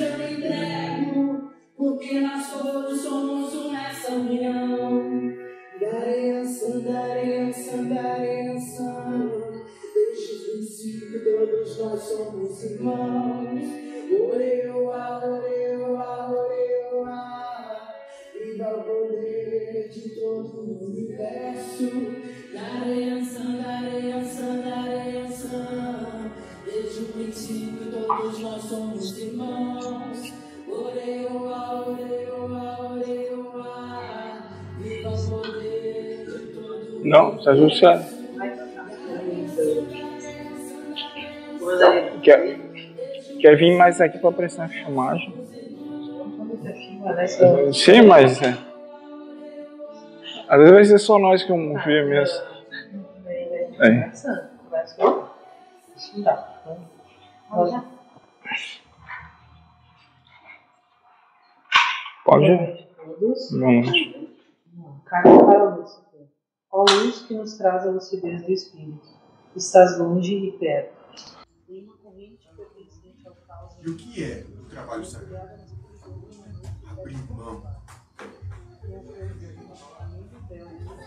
eu entrego, porque nós todos somos um nessa união. Darença, darença, darença. Desde o princípio todos nós somos irmãos. Oreoa, oreoa, oreoa. Viva o poder de todo o universo. Darença, darença, darença. Desde o princípio todos nós somos irmãos. Não, tá tudo certo. Quer, quer vir mais aqui pra prestar filmagem? Sim, mas. é. Às vezes ser só nós que vamos ver mesmo. É. Pode? Vamos. Carta para a luz. Ó luz que nos traz a lucidez do espírito. Estás longe e perto. Uma corrente pertencente ao caos E o que é o trabalho sagrado? Abrir mão.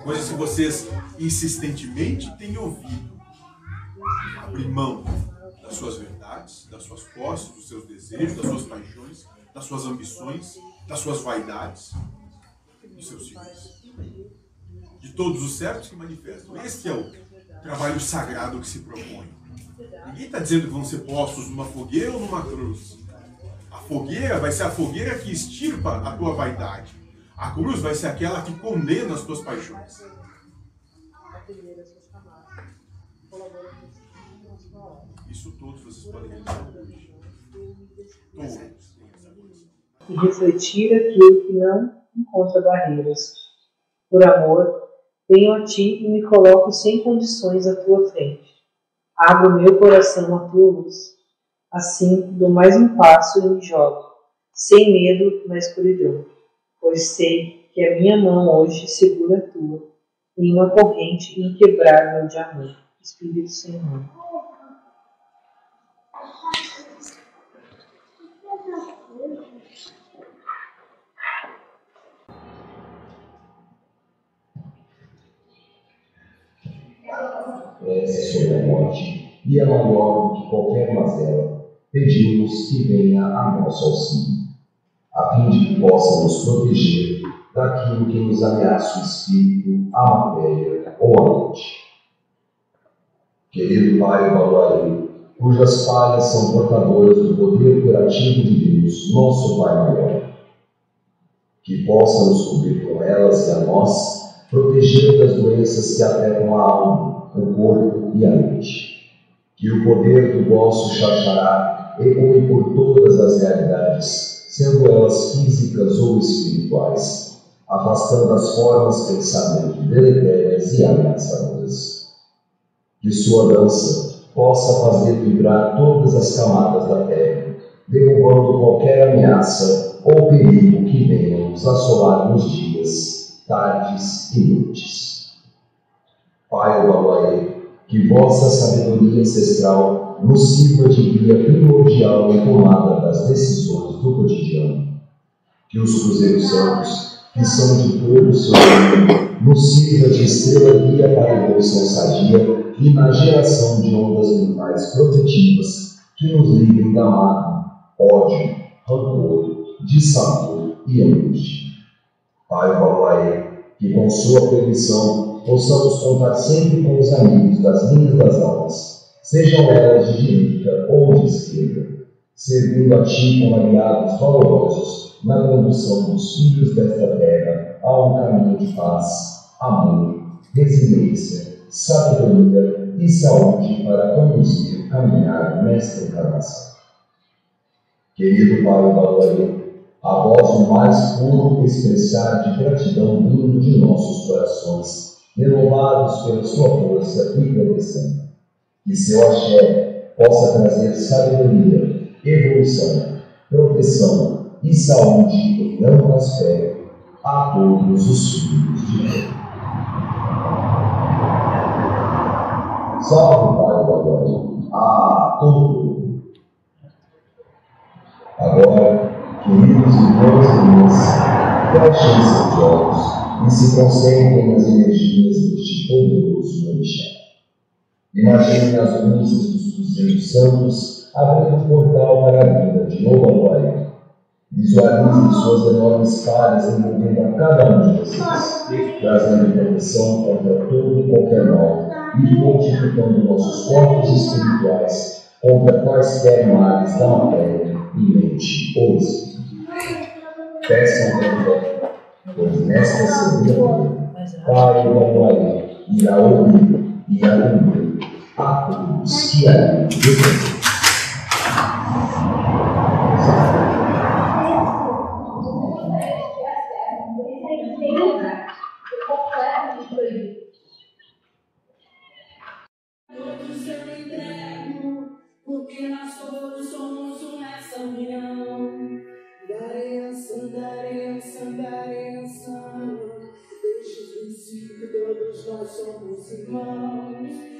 Coisas que vocês insistentemente têm ouvido. Abrir mão das suas verdades, das suas posses, dos seus desejos, das suas paixões, das suas ambições, das suas vaidades, dos seus filhos. De todos os servos que manifestam. Esse é o trabalho sagrado que se propõe. Ninguém está dizendo que vão ser postos numa fogueira ou numa cruz. A fogueira vai ser a fogueira que extirpa a tua vaidade. A cruz vai ser aquela que condena as tuas paixões. Isso todos vocês podem. Todos e refletir aquilo que não encontra barreiras. Por amor, venho a ti e me coloco sem condições à tua frente. Abro meu coração à tua luz. Assim, dou mais um passo e me jogo, sem medo na escuridão, pois sei que a minha mão hoje segura a tua, em uma corrente inquebrável de amor. Espírito Senhor. Essa sobre a morte e é maior do que qualquer mazela, pedimos que venha a nosso auxílio, a fim de que possa nos proteger daquilo que nos ameaça o espírito, a matéria ou a mente. Querido Pai Baluari, cujas falhas são portadoras do poder curativo de Deus, nosso Pai maior, que possa nos cobrir com elas e a nós, proteger das doenças que afetam a alma, o corpo e a mente. Que o poder do vosso xaxará ecoe por todas as realidades, sendo elas físicas ou espirituais, afastando as formas pensamento deletérias e ameaçadoras. Que sua dança possa fazer vibrar todas as camadas da terra, derrubando qualquer ameaça ou perigo que venha nos assolar nos dias, tardes e noites. Pai Uauaê, que vossa sabedoria ancestral nos sirva de guia primordial na tomada das decisões do cotidiano. Que os cruzeiros santos, que são de todo o seu reino, nos sirva de estrela guia para a evolução sadia e na geração de ondas mentais protetivas que nos livrem da mágoa, ódio, rancor, dissabor e angústia. Pai Uauaê, que com sua permissão possamos contar sempre com os amigos das linhas das almas, sejam elas de direita ou de esquerda, servindo a Ti como aliados valorosos na condução dos filhos desta terra a um caminho de paz, amor, resiliência, sabedoria e saúde para conduzir o caminhar nesta encarnação. Querido Pai Baluari, a voz mais puro expressar de gratidão vindo de nossos corações, renovados pela sua força e proteção. Que seu axé possa trazer sabedoria, evolução, proteção e saúde em amplo aspecto a todos os filhos de Deus. Salve, Pai Guadalupe, a todo Agora, queridos irmãos e irmãs, fechem seus olhos e se concentrem nas energias deste poderoso orixá. Imagine as luzes dos Cruzeiros Santos abrindo um portal para a vida de glória. Visualize suas enormes falhas envolvendo a cada um de vocês, trazendo proteção contra todo e qualquer mal e fortificando nossos corpos espirituais contra quaisquer males da matéria e mente ou espírito. Peçam perdão pois nesta semana Pai e irá ouvir e acolher a e que somos irmãos.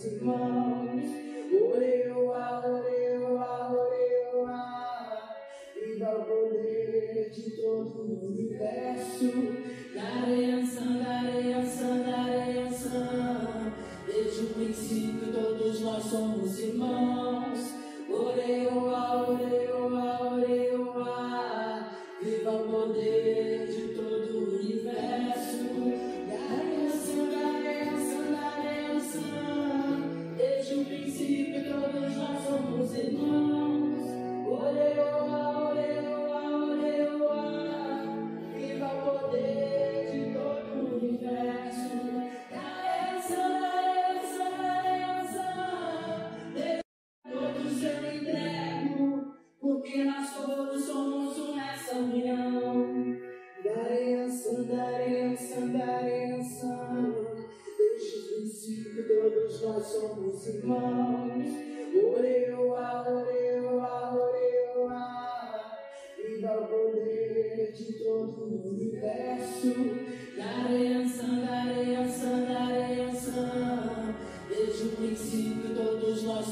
Senhor.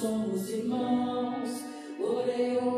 somos irmãos, orei, orei.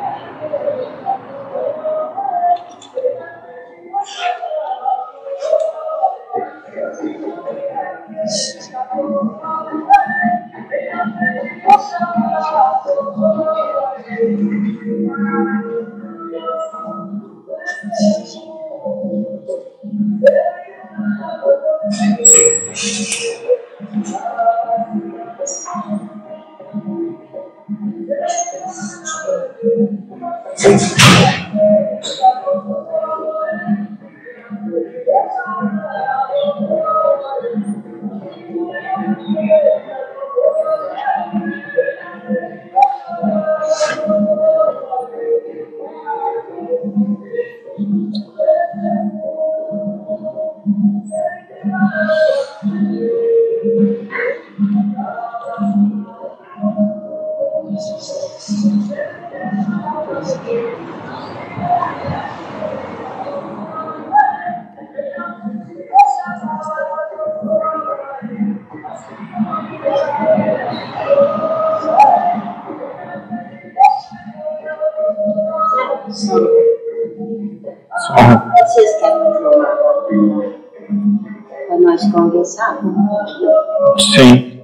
Sim.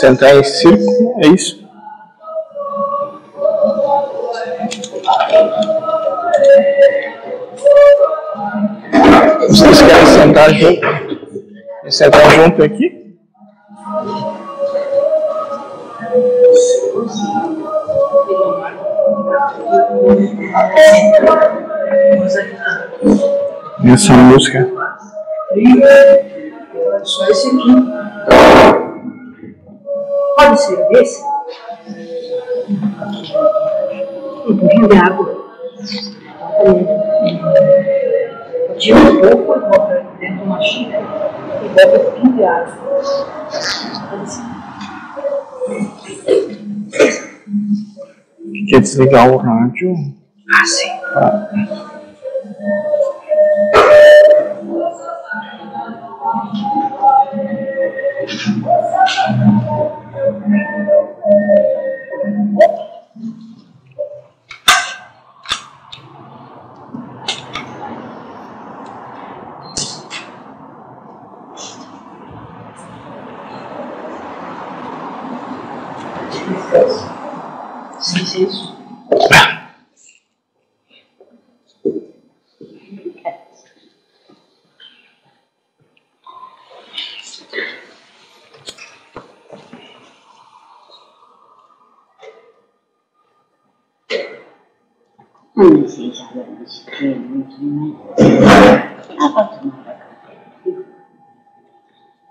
Sentar em círculo, é isso? Vocês querem sentar junto? Sentar junto aqui? Essa música. Só esse aqui. Ser desse? Um pouquinho de água. Tira um pouco e bota dentro de uma xícara e bota um pouquinho de água. Quer desligar o rádio? Ah, sim. Sim, Não existe anos que é muito mais. Ah, pode tomar café.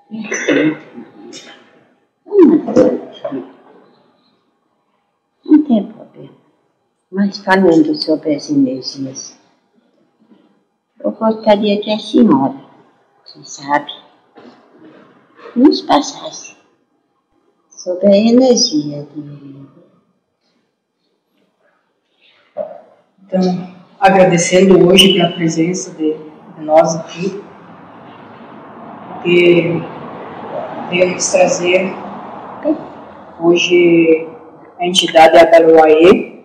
Isso, Não tem problema. Mas falando sobre as energias, eu gostaria que a senhora, que sabe, nos passasse sobre a energia do Então, agradecendo hoje pela presença de, de nós aqui, porque nos trazer hoje a entidade Agaruaê,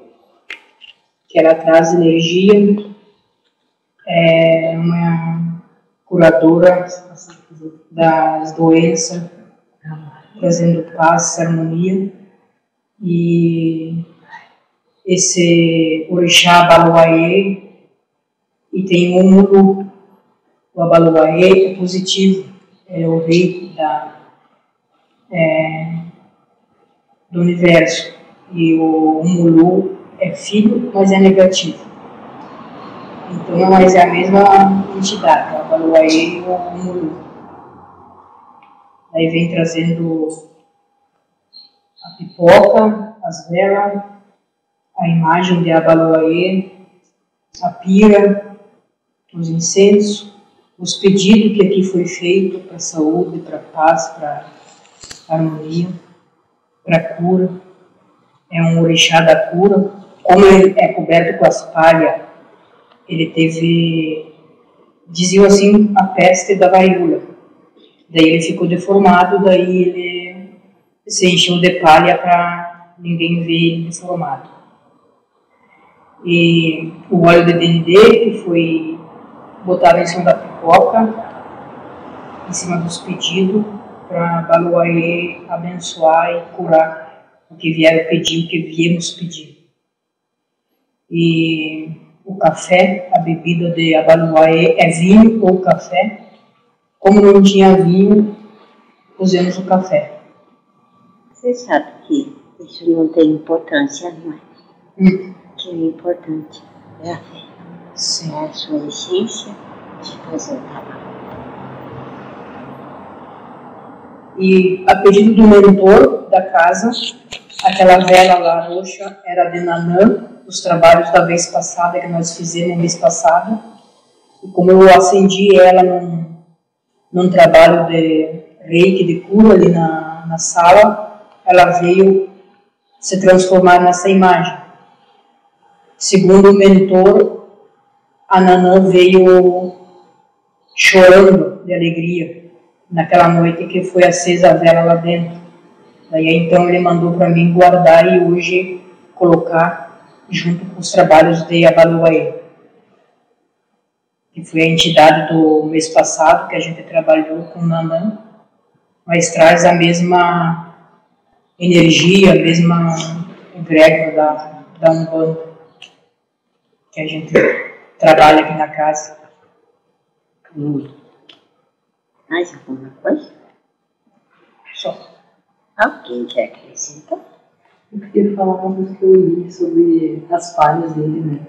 que ela traz energia, é uma curadora das doenças, trazendo paz, harmonia e esse orixá Abaluaê e tem um Mulu. O Abaluaê é positivo, é o rei da, é, do universo. E o Mulu é filho, mas é negativo. Então, mas é a mesma entidade, o Abaluaê e o Mulu. Aí vem trazendo a pipoca, as velas, a imagem de Abaloaê, a pira, os incensos, os pedidos que aqui foi feito para saúde, para paz, para harmonia, para cura. É um orixá da cura. Como ele é coberto com as palhas, ele teve, diziam assim, a peste da varíola. Daí ele ficou deformado, daí ele se encheu de palha para ninguém ver ele deformado e o óleo de dendê que foi botado em cima da pipoca, em cima dos pedidos, para Baluaê abençoar e curar o que vieram pedir, o que viemos pedir. E o café, a bebida de Abaluaê é vinho ou café. Como não tinha vinho, usamos o café. Você sabe que isso não tem importância, não é? Hum. Que é importante é a fé. Sim. É a sua essência de fazer o trabalho. E a pedido do mentor da casa, aquela vela lá roxa era de Nanã, os trabalhos da vez passada que nós fizemos mês passado. E como eu acendi ela num, num trabalho de reiki, de cura ali na, na sala, ela veio se transformar nessa imagem. Segundo o mentor, a Nanã veio chorando de alegria naquela noite que foi acesa a vela lá dentro. Daí então ele mandou para mim guardar e hoje colocar junto com os trabalhos de Abaluaê, que foi a entidade do mês passado que a gente trabalhou com Nanã, mas traz a mesma energia, a mesma egrégora da, da Umbanda que a gente trabalha aqui na casa. Hum. Mais alguma coisa? Só. Alguém quer acrescentar? Eu queria falar uma coisa que eu li sobre as falhas dele, né?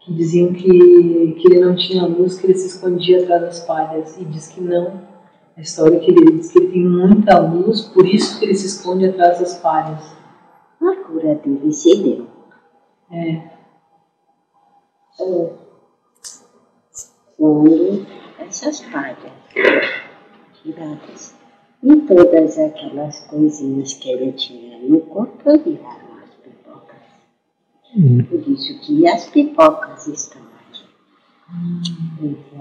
Que diziam que, que ele não tinha luz, que ele se escondia atrás das falhas. E diz que não. A história que ele diz que ele tem muita luz, por isso que ele se esconde atrás das falhas. A cura dele se deu. É. Quando essas palhas tiradas e todas aquelas coisinhas que ele tinha no corpo viraram as pipocas. Por isso que as pipocas estão aqui. Esse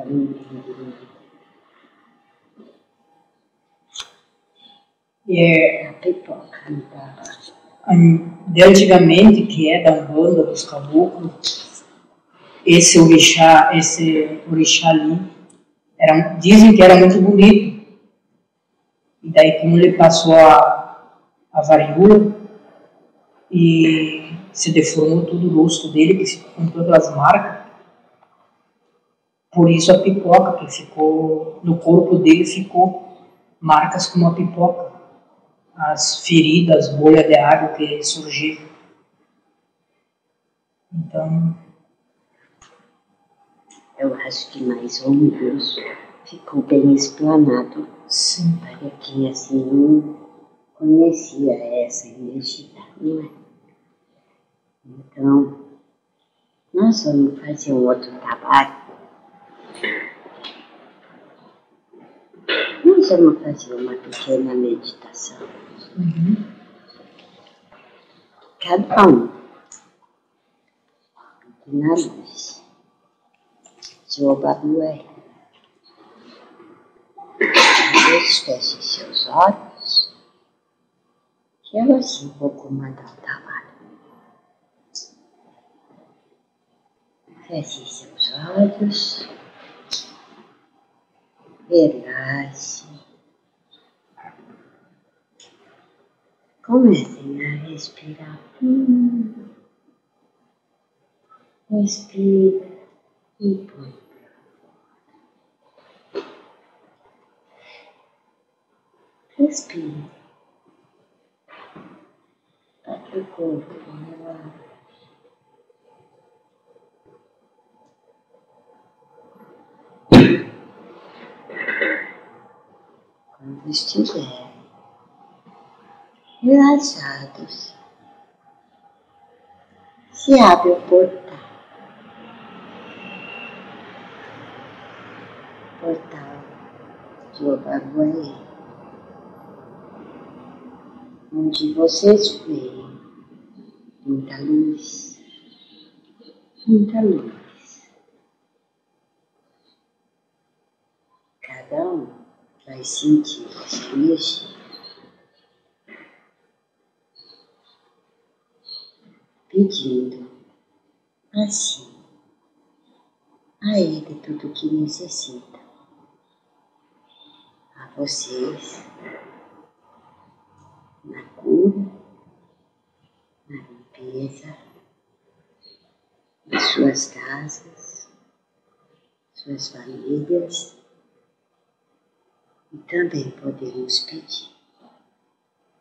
é. O A pipoca não estava. de antigamente, que é da Umbanda, dos caboclos, esse orixá, esse orixá ali, era, dizem que era muito bonito. E daí, como ele passou a, a varíola e se deformou todo o rosto dele, que ficou com todas as marcas, por isso a pipoca que ficou no corpo dele ficou marcas como a pipoca, as feridas, bolhas de água que surgiram. Então, Eu acho que mais ou menos ficou bem explanado sim. para quem assim não conhecia essa energia, não é? Então, nós vamos fazer um outro trabalho. Nós vamos fazer uma pequena meditação. Uhum. Cada um na luz. Jobabué. Deus feche seus olhos. Que eu assim vou comandar o trabalho. Feche seus olhos. Relaxe. Comecem a respirar. Hum. Respira e põe. Respire. Que o corpo relaxe. Quando estiverem relaxados, se abre o portal. Portal de Obaguaí, onde vocês veem muita luz, muita luz. Cada um vai sentir essa energia. pedindo assim a Ele tudo o que necessita, a vocês, na limpeza, nas suas casas, suas famílias, e também podemos pedir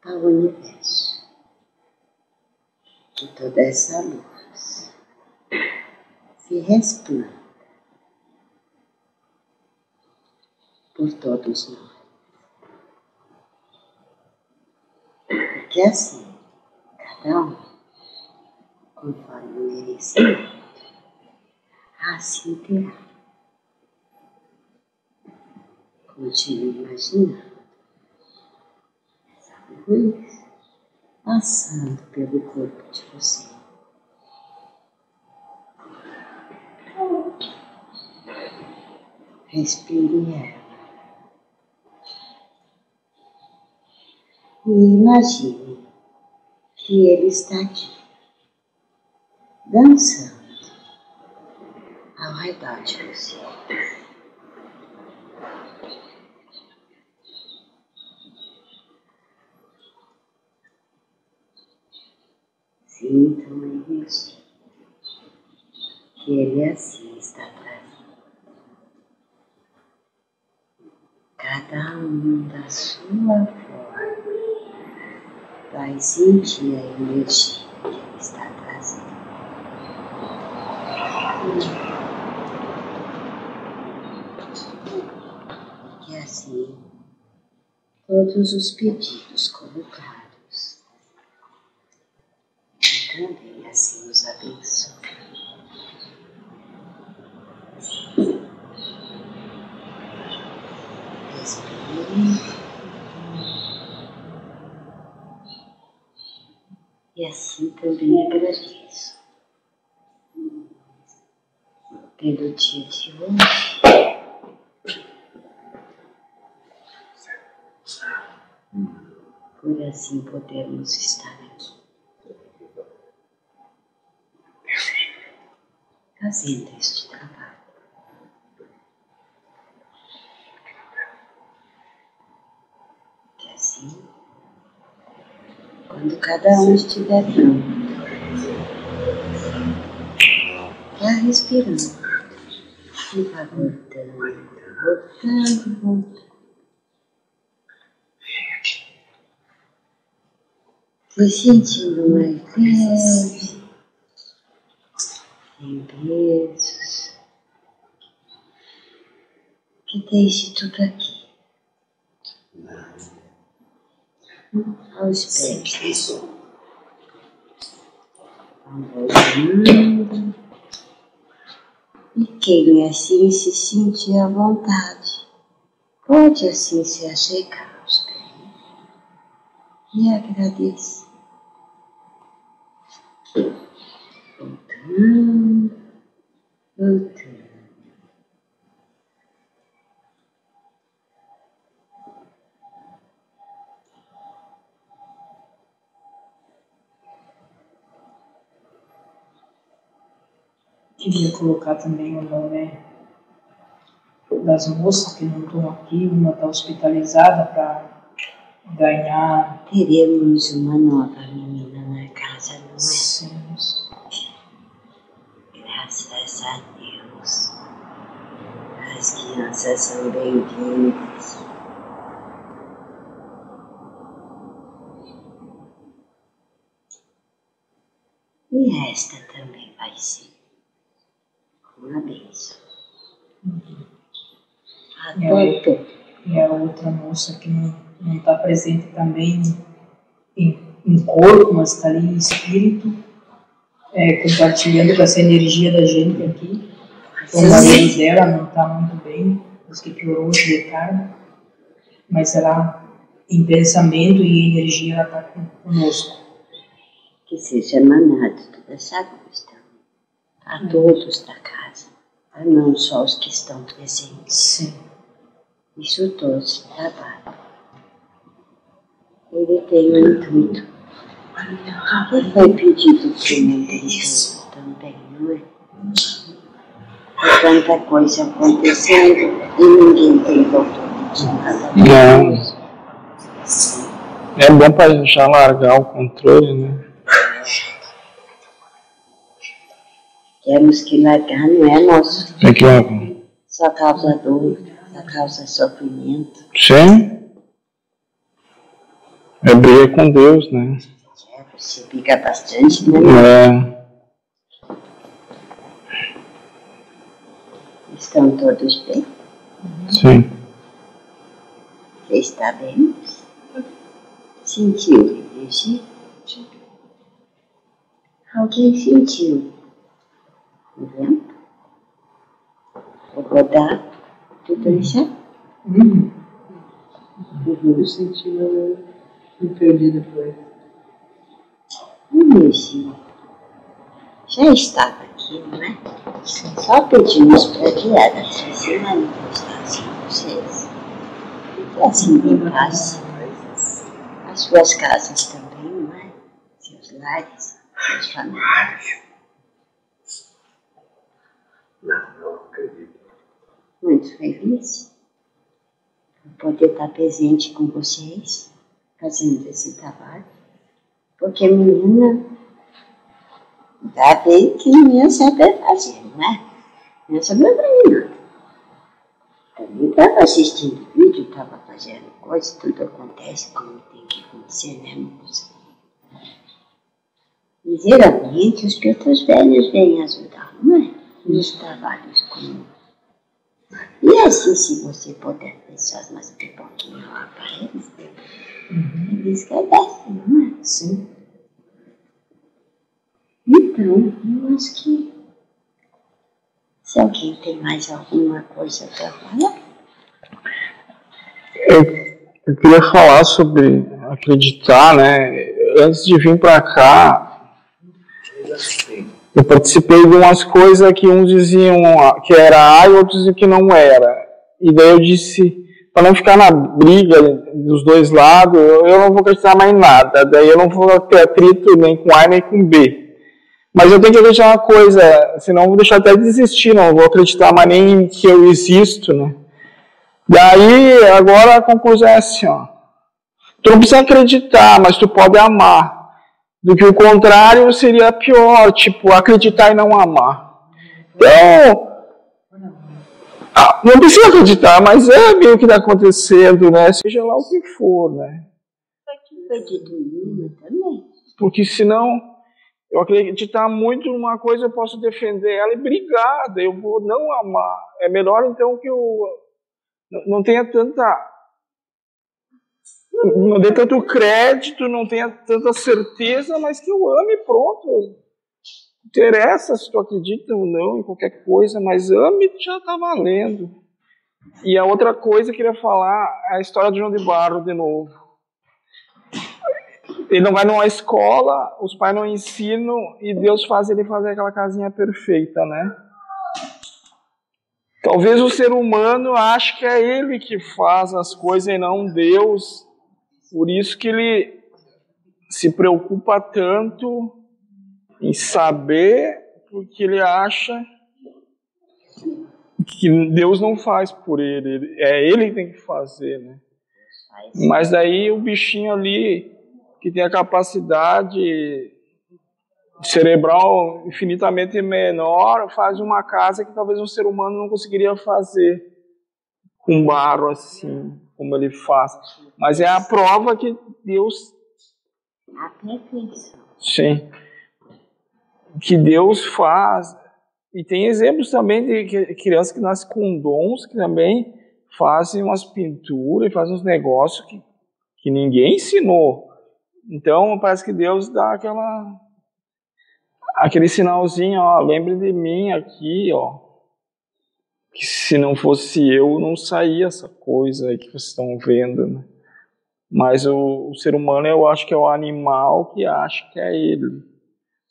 ao universo que toda essa luz se resplanda por todos nós. Porque é assim, cada um conforme o assim terá. Continue imaginando essa luz passando pelo corpo de você. Respire ela. E imagine que ele está aqui, dançando ao redor de você. Sinta energia que ele assim está trazendo. Cada um da sua vai sentir a energia que ele está trazendo. E assim todos os pedidos colocados também assim os abençoe. Respire. E assim também agradeço pelo dia de hoje. Por assim podermos estar aqui. Fazendo este trabalho. Que assim quando cada um estiver pronto, vá respirando. E vá voltando, voltando, voltando. Se sentindo mais leve, sem pesos, que deixe tudo aqui. Aos pés. Voltando. E quem assim se sentir à vontade, pode assim se achegar aos pés e agradecer. Voltando, voltando. Queria colocar também o nome das moças que não estão aqui, uma está hospitalizada para ganhar. Teremos uma nova menina na casa, não é? Sim, Graças a Deus. As crianças são bem-vindas. E esta também vai ser E a, Adulto. e a outra moça que não está presente também em, em corpo, mas está ali em espírito, é, compartilhando com essa energia da gente aqui. O marido dela não está muito bem, diz que piorou de tarde, mas ela, em pensamento e energia, ela está conosco. Que seja emanado toda essa luz também. A todos da casa. A não só os que estão presentes. Sim. Isso todo esse trabalho. Ele tem um intuito. Que foi pedido para o mundo inteiro também, não é? É tanta coisa acontecendo e ninguém tem controle de nada. Não. É bom para já largar o controle, né? Temos que largar, não é nosso. Que largar. Só causa dor, só causa sofrimento. Sim. É briga com Deus, né? É, você fica bastante, né? É. Estão todos bem? Sim. Você está bem? Sentiu energia? Alguém sentiu o vento? O rodar do dançar? Uhum. Uhum. Eu senti, me perdi depois. Energia. Já estava aqui, não é? Só pedimos para que elas se manifestassem vocês. E assim em paz. As suas casas também, não é? Seus lares, suas famílias. Não, não acredito. Muito feliz por poder estar presente com vocês, fazendo esse trabalho. Porque menina, já bem que minha saber fazer, não é? Não sabia fazer nada. Também estava assistindo vídeo, estava fazendo coisa, tudo acontece como tem que acontecer, né, moça? E geralmente os pretos velhos vêm ajudar, não é? Nos trabalhos comuns. E assim, se você puder deixar umas pipoquinhas lá para eles, eles agradecem, não é? Sim. Então, eu acho que se alguém tem mais alguma coisa para falar, Eu, eu queria falar sobre acreditar, né? Antes de vir para cá, eu participei de umas coisas que uns diziam que era A e outros diziam que não era. E daí eu disse, para não ficar na briga dos dois lados, eu não vou acreditar mais em nada. Daí eu não vou ter atrito nem com A nem com B. Mas eu tenho que acreditar uma coisa, senão vou deixar até de desistir, não vou acreditar mais nem que eu existo, né? Daí, agora a conclusão é assim, ó. Tu não precisa acreditar, mas tu pode amar. Do que o contrário seria pior, tipo, acreditar e não amar. Então, ah, não precisa acreditar, mas é meio que está acontecendo, né? Seja lá o que for, né? Porque senão eu acreditar muito numa coisa, eu posso defender ela e brigar, eu vou não amar. É melhor então que eu não tenha tanta. Não dê tanto crédito, não tenha tanta certeza, mas que eu ame pronto. Não interessa se tu acredita ou não em qualquer coisa, mas ame já tá valendo. E a outra coisa que eu queria falar é a história de João de Barro de novo. Ele não vai numa escola, os pais não ensinam e Deus faz ele fazer aquela casinha perfeita, né? Talvez o ser humano ache que é ele que faz as coisas e não Deus. Por isso que ele se preocupa tanto em saber, porque ele acha que Deus não faz por ele, é ele que tem que fazer, né? Mas daí o bichinho ali que tem a capacidade cerebral infinitamente menor faz uma casa que talvez um ser humano não conseguiria fazer com barro assim, como ele faz. Mas é a prova que Deus. Sim. Que Deus faz. E tem exemplos também de crianças que nascem com dons que também fazem umas pinturas e fazem uns negócios que, que ninguém ensinou. Então parece que Deus dá aquela aquele sinalzinho, ó, lembre de mim aqui, ó. Que se não fosse eu, não saía essa coisa aí que vocês estão vendo, né? Mas o, o ser humano, eu acho que é o animal que acha que é ele.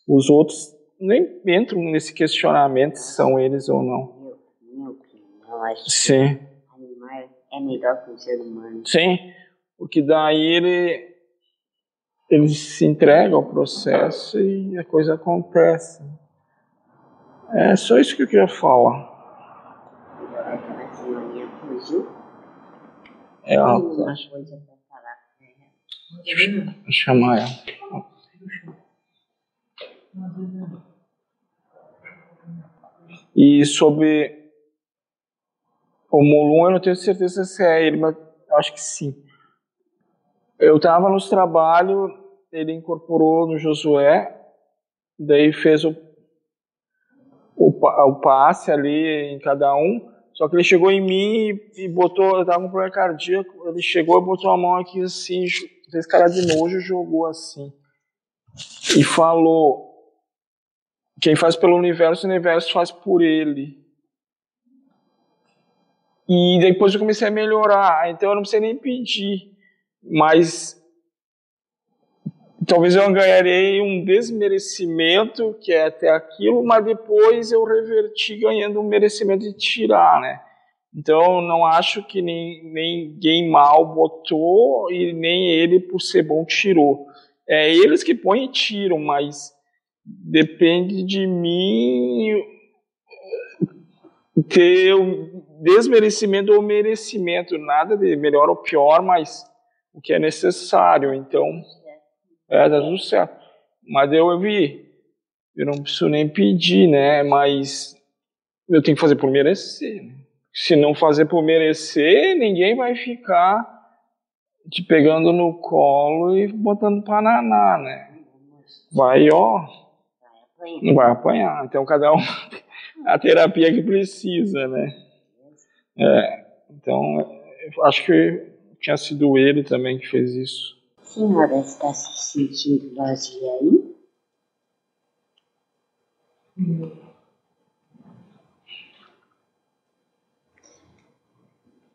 Os outros nem entram nesse questionamento se são eles ou não. Minha opinião, acho que Sim, animal é melhor que o ser humano. sim, porque daí ele, ele se entrega ao processo e a coisa acontece. É só isso que eu queria falar. Agora aquela senhorinha fugiu. É uma coisa para falar com ela. vou chamar ela. E sobre o Molum, eu não tenho certeza se é ele, mas acho que sim. Eu estava nos trabalhos, ele incorporou no Josué, daí fez o, o, o passe ali em cada um, só que ele chegou em mim e, e botou, eu estava com um problema cardíaco, ele chegou e botou a mão aqui assim, fez cara de nojo jogou assim. E falou, quem faz pelo universo, o universo faz por ele. E depois eu comecei a melhorar, então eu não precisei nem pedir. Mas talvez eu ganharei um desmerecimento, que é até aquilo, mas depois eu reverti ganhando um merecimento de tirar, né? Então, não acho que nem, ninguém mal botou e nem ele, por ser bom, tirou. É eles que põem e tiram, mas depende de mim ter desmerecimento ou merecimento, nada de melhor ou pior, mas o que é necessário. Então, é, tá tudo certo. Mas eu vi, eu não preciso nem pedir, né? Mas eu tenho que fazer por merecer. Né? Se não fazer por merecer, ninguém vai ficar te pegando no colo e botando para naná, né? Vai, ó. Não vai apanhar. Então cada um a terapia que precisa, né? É, então, acho que tinha sido ele também que fez isso. A senhora está se sentindo vazia aí? Hum.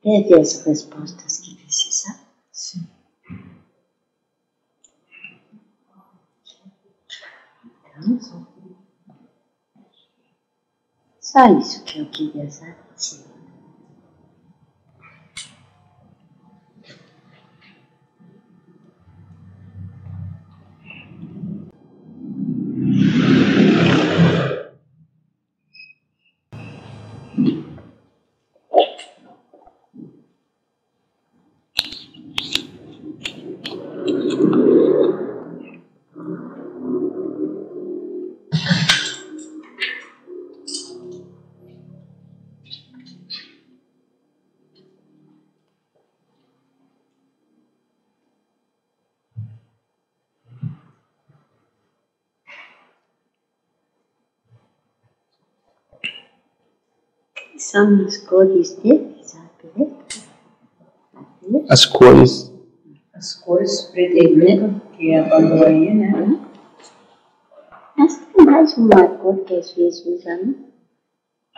Teve as respostas que precisava? Sim. Então, só isso que eu queria saber. São as cores dele, sabe? As cores. As cores preto e branco, que é a bandolinha, né? Mas tem mais uma cor que às vezes usamos.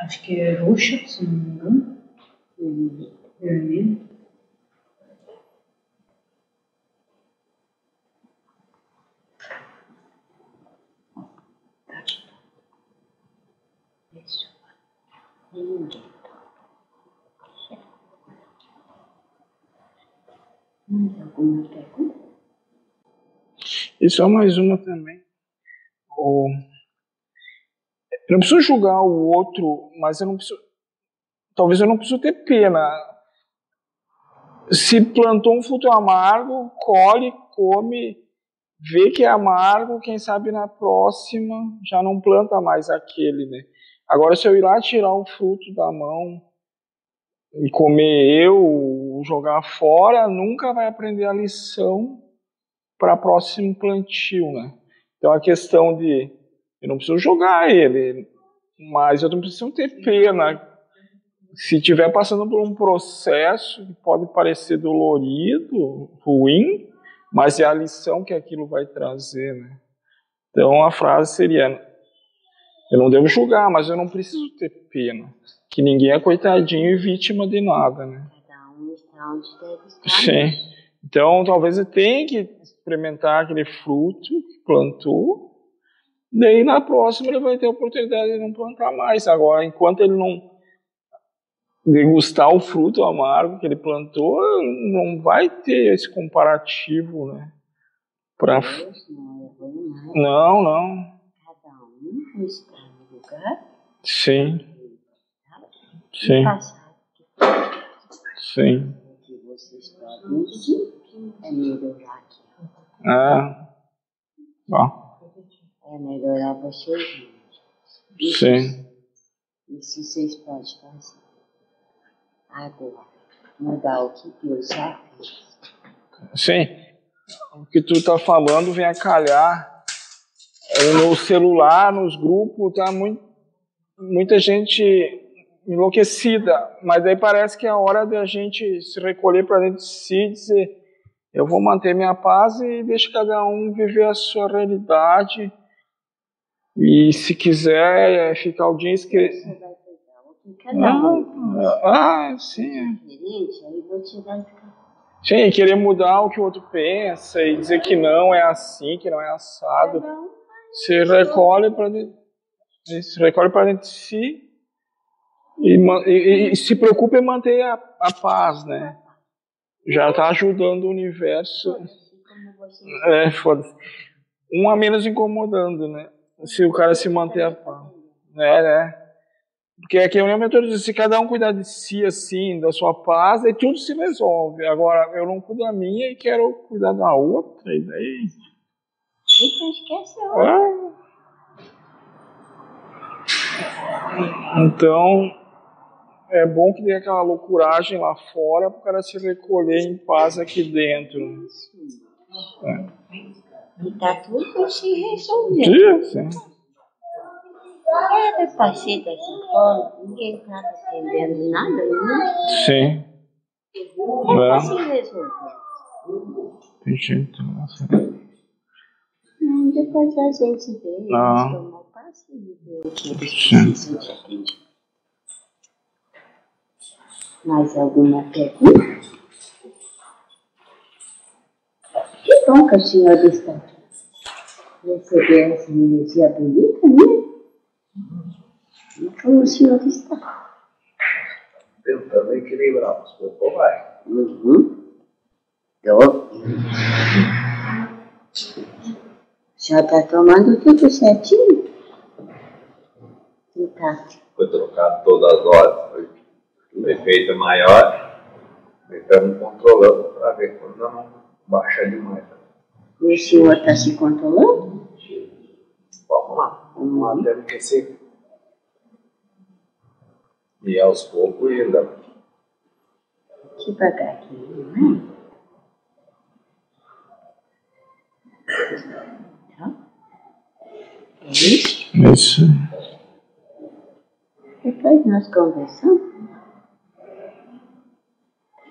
Acho que é roxa, se não me engano. Vermelho. Vermelho. Alguma pergunta? E só mais uma também. Eu não preciso julgar o outro, mas eu não preciso. Talvez eu não preciso ter pena. Se plantou um fruto amargo, colhe, come, vê que é amargo, quem sabe na próxima já não planta mais aquele, né? Agora, se eu ir lá tirar o fruto da mão e comer eu, jogar fora, nunca vai aprender a lição para próximo plantio, né? Então, a questão de eu não preciso jogar ele, mas eu não preciso ter pena. Se estiver passando por um processo que pode parecer dolorido, ruim, mas é a lição que aquilo vai trazer, né? Então a frase seria: eu não devo julgar, mas eu não preciso ter pena. Que ninguém é coitadinho e vítima de nada, né? Cada um está onde deve estar. Sim. Então, talvez ele tenha que experimentar aquele fruto que plantou. Daí, na próxima, ele vai ter a oportunidade de não plantar mais. Agora, enquanto ele não degustar o fruto amargo que ele plantou, não vai ter esse comparativo, né? Pra... Não, não. Cada um está lugar. Sim. Sim. Sim. É melhorar aqui. É. Bom. É melhorar vocês mesmos. Sim. Isso vocês podem fazer. Agora, mudar o que Deus já fez. Sim. O que tu tá falando vem a calhar no celular, nos grupos, tá muito, muita gente enlouquecida, mas aí parece que é a hora de a gente se recolher para dentro de si e dizer: eu vou manter minha paz e deixar cada um viver a sua realidade. E se quiser é ficar o dia esquecido. Cada um. Ah, ah, sim. Tirar Sim, querer mudar o que o outro pensa e dizer que não é assim, que não é assado. Se recolhe para se recolhe para dentro de si e, e, e, se preocupa em manter a, a paz, né? Já está ajudando o universo. É, foda-se. Um a menos incomodando, né? Se o cara se manter a paz. É, né? Porque aqui é o meu diz, se cada um cuidar de si, assim, da sua paz, aí tudo se resolve. Agora, eu não cuido da minha e quero cuidar da outra, e daí... Então esquece a outra. É. Então, é bom que dê aquela loucuragem lá fora para o cara se recolher em paz aqui dentro. É. E tá tudo se resolvendo. Sim, sim. Era para ser dessa forma, ninguém estava entendendo nada, né? Sim. Como é. se resolver? Tem jeito, não. Depois a gente vê, ah. eles tomam passe e vê o que eles precisam de atendimento. Mais alguma pergunta? Que bom que o senhor está aqui. Receber essa energia bonita, né? Como o senhor está? Tentando equilibrar, mas pouco vai. Uhum. Tô. Já está tomando tudo certinho? Tá. Foi trocado todas as horas, o efeito é maior, estamos controlando para ver quando não baixa demais. E o senhor está se controlando? Vamos lá, vamos lá, temos que se e aos poucos ainda. Devagarinho, né? É isso? Depois nós conversamos.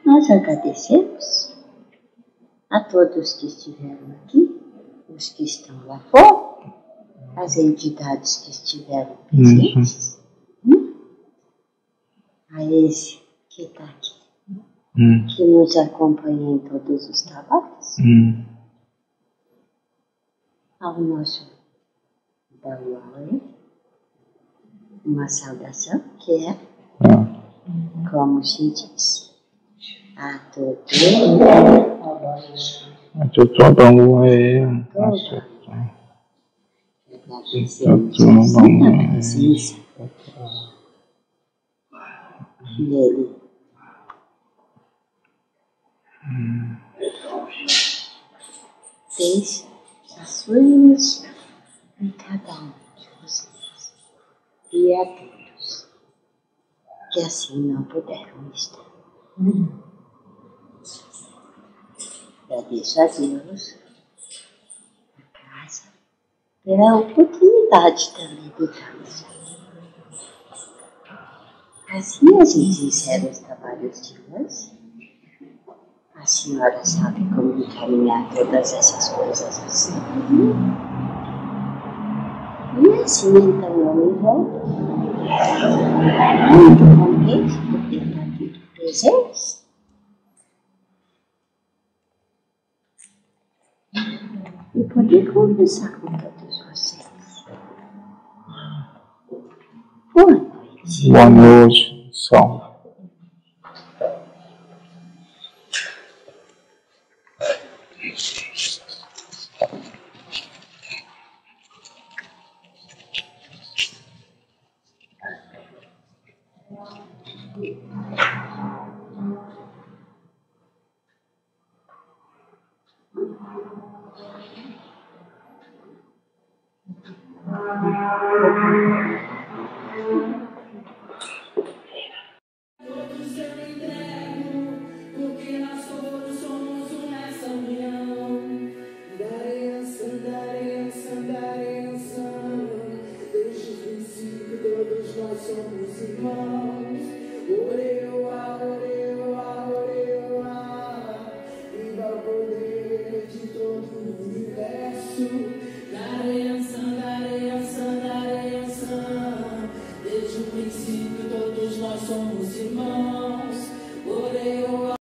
Nós agradecemos a todos que estiveram aqui, os que estão lá fora, as entidades que estiveram presentes. Uhum a esse que está aqui, hum. que nos acompanha em todos os trabalhos, hum. ao nosso Baluaue, uma saudação que é, ah. como se diz, a todo a todo Baluaue, a Agradecemos a presença nele. Hum. Deixe a sua energia em cada um de vocês e a todos que assim não puderam estar. Agradeço a Deus, a casa, pela oportunidade também de aqui. Assim a gente encerra os trabalhos de hoje. A senhora sabe como encaminhar todas essas coisas assim. Me volto. Muito contente por ter estar aqui presente. E poder conversar com todos vocês. Boa noite. Boa noite, salve.